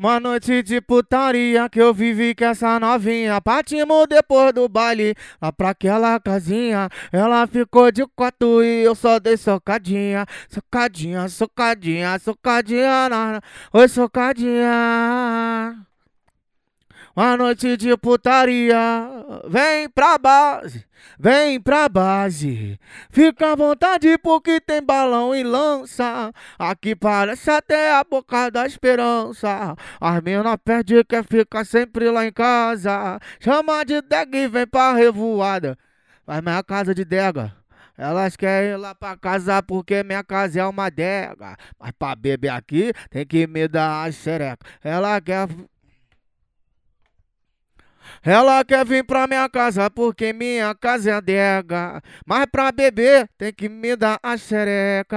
Uma noite de putaria que eu vivi com essa novinha. Partimos depois do baile lá pra aquela casinha. Ela ficou de quatro e eu só dei socadinha. Socadinha, socadinha, socadinha. Oi, socadinha. Uma noite de putaria, vem pra base, vem pra base. Fica à vontade porque tem balão e lança. Aqui parece até a boca da esperança. As mina perde quer ficar sempre lá em casa. Chama de dega e vem pra revoada. Vai minha casa de dega. Elas querem ir lá pra casa porque minha casa é uma dega. Mas pra beber aqui tem que me dar a xereca. Ela quer ela quer vir pra minha casa porque minha casa é adega. Mas pra beber tem que me dar a xereca.